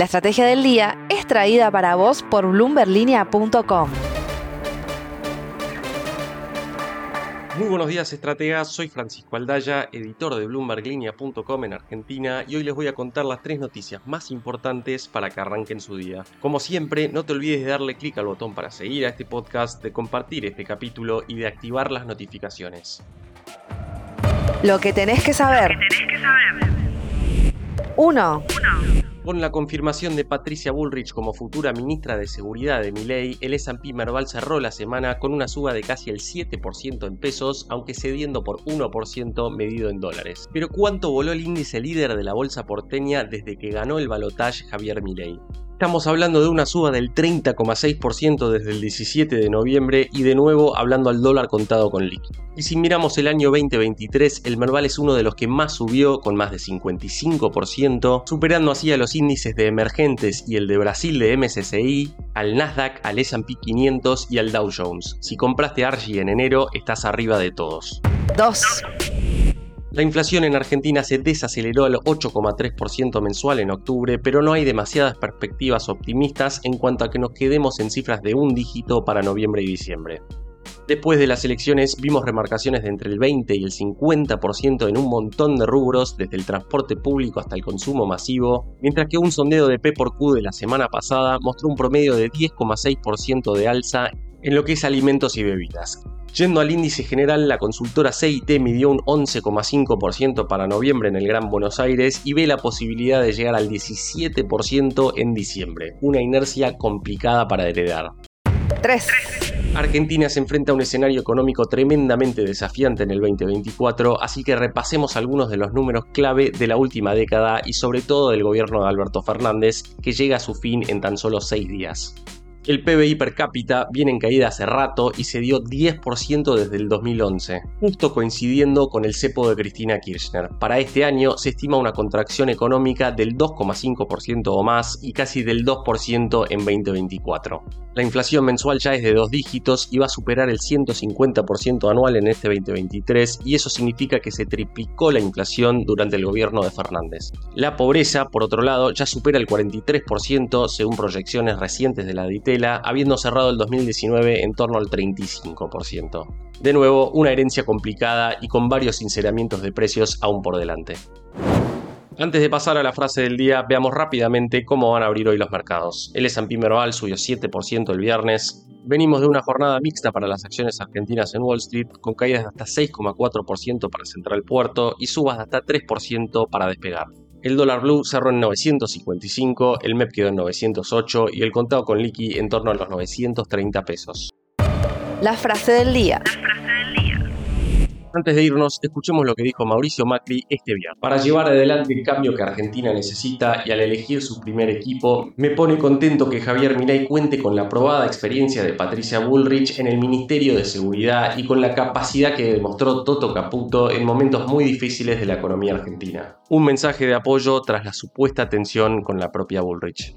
La estrategia del día es traída para vos por bloomberlinia.com. Muy buenos días, estrategas. Soy Francisco Aldaya, editor de BloombergLinea.com en Argentina, y hoy les voy a contar las tres noticias más importantes para que arranquen su día. Como siempre, no te olvides de darle clic al botón para seguir a este podcast, de compartir este capítulo y de activar las notificaciones. Lo que tenés que saber. 1. Con la confirmación de Patricia Bullrich como futura ministra de Seguridad de Milei, el S&P Merval cerró la semana con una suba de casi el 7% en pesos, aunque cediendo por 1% medido en dólares. Pero ¿cuánto voló el índice líder de la bolsa porteña desde que ganó el balotaje Javier Milei? Estamos hablando de una suba del 30,6% desde el 17 de noviembre y de nuevo hablando al dólar contado con líquido. Y si miramos el año 2023, el Merval es uno de los que más subió con más de 55%, superando así a los índices de emergentes y el de Brasil de MSCI, al Nasdaq, al S&P 500 y al Dow Jones. Si compraste Archie en enero, estás arriba de todos. 2. La inflación en Argentina se desaceleró al 8,3% mensual en octubre, pero no hay demasiadas perspectivas optimistas en cuanto a que nos quedemos en cifras de un dígito para noviembre y diciembre. Después de las elecciones vimos remarcaciones de entre el 20 y el 50% en un montón de rubros, desde el transporte público hasta el consumo masivo, mientras que un sondeo de P por Q de la semana pasada mostró un promedio de 10,6% de alza en lo que es alimentos y bebidas. Yendo al índice general, la consultora CIT midió un 11,5% para noviembre en el Gran Buenos Aires y ve la posibilidad de llegar al 17% en diciembre, una inercia complicada para heredar. 3. Argentina se enfrenta a un escenario económico tremendamente desafiante en el 2024, así que repasemos algunos de los números clave de la última década y sobre todo del gobierno de Alberto Fernández, que llega a su fin en tan solo 6 días. El PBI per cápita viene en caída hace rato y se dio 10% desde el 2011, justo coincidiendo con el cepo de Cristina Kirchner. Para este año se estima una contracción económica del 2,5% o más y casi del 2% en 2024. La inflación mensual ya es de dos dígitos y va a superar el 150% anual en este 2023 y eso significa que se triplicó la inflación durante el gobierno de Fernández. La pobreza, por otro lado, ya supera el 43% según proyecciones recientes de la Habiendo cerrado el 2019 en torno al 35%. De nuevo, una herencia complicada y con varios sinceramientos de precios aún por delante. Antes de pasar a la frase del día, veamos rápidamente cómo van a abrir hoy los mercados. El S&P Merval subió 7% el viernes. Venimos de una jornada mixta para las acciones argentinas en Wall Street, con caídas de hasta 6,4% para Central Puerto y subas de hasta 3% para despegar. El dólar blue cerró en 955, el MEP quedó en 908 y el contado con liqui en torno a los 930 pesos. La frase del día. Antes de irnos, escuchemos lo que dijo Mauricio Macri este viernes. Para llevar adelante el cambio que Argentina necesita y al elegir su primer equipo, me pone contento que Javier Milei cuente con la probada experiencia de Patricia Bullrich en el Ministerio de Seguridad y con la capacidad que demostró Toto Caputo en momentos muy difíciles de la economía argentina. Un mensaje de apoyo tras la supuesta tensión con la propia Bullrich.